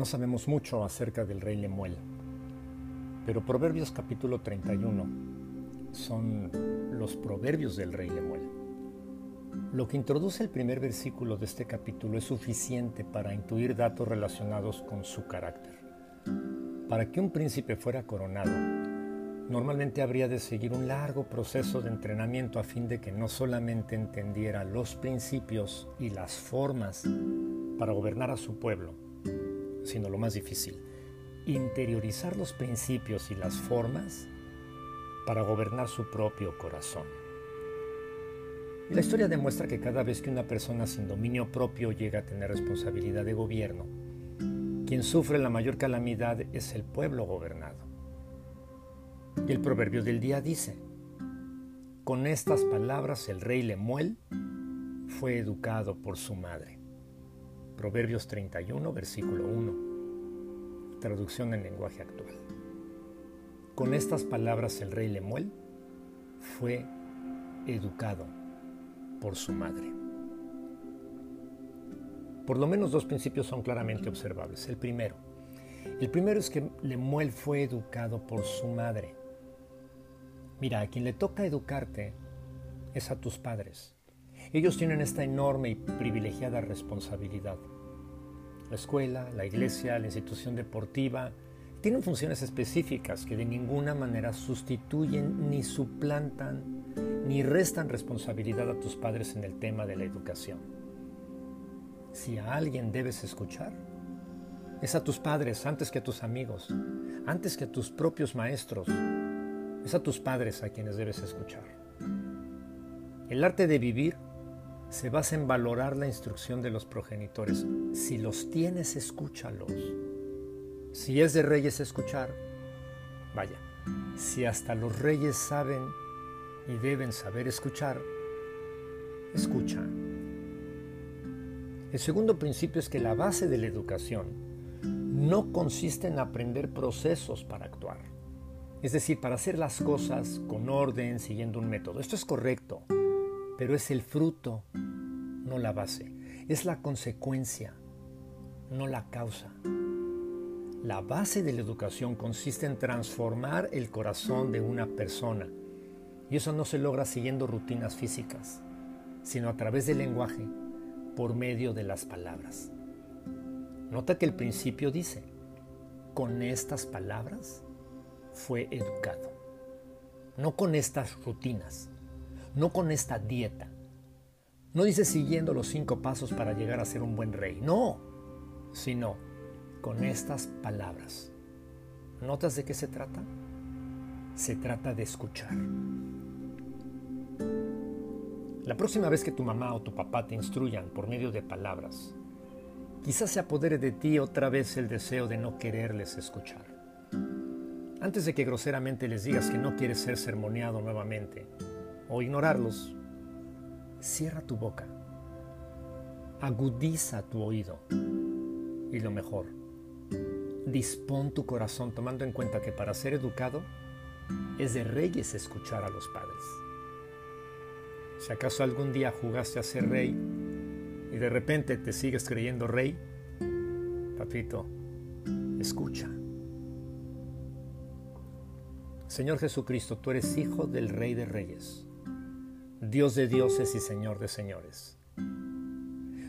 No sabemos mucho acerca del rey Lemuel, pero Proverbios capítulo 31 son los proverbios del rey Lemuel. Lo que introduce el primer versículo de este capítulo es suficiente para intuir datos relacionados con su carácter. Para que un príncipe fuera coronado, normalmente habría de seguir un largo proceso de entrenamiento a fin de que no solamente entendiera los principios y las formas para gobernar a su pueblo, sino lo más difícil, interiorizar los principios y las formas para gobernar su propio corazón. Y la historia demuestra que cada vez que una persona sin dominio propio llega a tener responsabilidad de gobierno, quien sufre la mayor calamidad es el pueblo gobernado. Y el proverbio del día dice, con estas palabras el rey Lemuel fue educado por su madre. Proverbios 31, versículo 1. Traducción en lenguaje actual. Con estas palabras el rey Lemuel fue educado por su madre. Por lo menos dos principios son claramente observables. El primero, el primero es que Lemuel fue educado por su madre. Mira, a quien le toca educarte es a tus padres. Ellos tienen esta enorme y privilegiada responsabilidad. La escuela, la iglesia, la institución deportiva, tienen funciones específicas que de ninguna manera sustituyen ni suplantan ni restan responsabilidad a tus padres en el tema de la educación. Si a alguien debes escuchar, es a tus padres antes que a tus amigos, antes que a tus propios maestros. Es a tus padres a quienes debes escuchar. El arte de vivir se basa en valorar la instrucción de los progenitores. Si los tienes, escúchalos. Si es de reyes escuchar, vaya, si hasta los reyes saben y deben saber escuchar, escucha. El segundo principio es que la base de la educación no consiste en aprender procesos para actuar. Es decir, para hacer las cosas con orden, siguiendo un método. Esto es correcto pero es el fruto, no la base. Es la consecuencia, no la causa. La base de la educación consiste en transformar el corazón de una persona. Y eso no se logra siguiendo rutinas físicas, sino a través del lenguaje, por medio de las palabras. Nota que el principio dice, con estas palabras fue educado, no con estas rutinas no con esta dieta. No dice siguiendo los cinco pasos para llegar a ser un buen rey, no, sino con estas palabras. ¿Notas de qué se trata? Se trata de escuchar. La próxima vez que tu mamá o tu papá te instruyan por medio de palabras, quizás se apodere de ti otra vez el deseo de no quererles escuchar. Antes de que groseramente les digas que no quieres ser sermoneado nuevamente, o ignorarlos, cierra tu boca, agudiza tu oído y lo mejor, dispón tu corazón tomando en cuenta que para ser educado es de reyes escuchar a los padres. Si acaso algún día jugaste a ser rey y de repente te sigues creyendo rey, papito, escucha. Señor Jesucristo, tú eres hijo del Rey de Reyes. Dios de dioses y Señor de señores.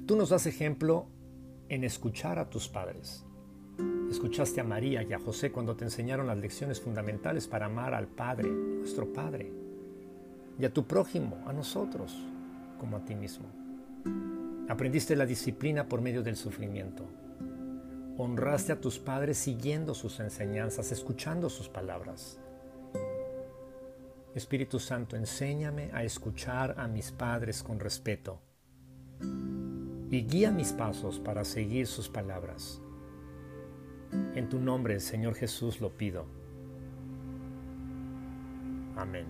Tú nos das ejemplo en escuchar a tus padres. Escuchaste a María y a José cuando te enseñaron las lecciones fundamentales para amar al Padre, nuestro Padre, y a tu prójimo, a nosotros, como a ti mismo. Aprendiste la disciplina por medio del sufrimiento. Honraste a tus padres siguiendo sus enseñanzas, escuchando sus palabras. Espíritu Santo, enséñame a escuchar a mis padres con respeto y guía mis pasos para seguir sus palabras. En tu nombre, Señor Jesús, lo pido. Amén.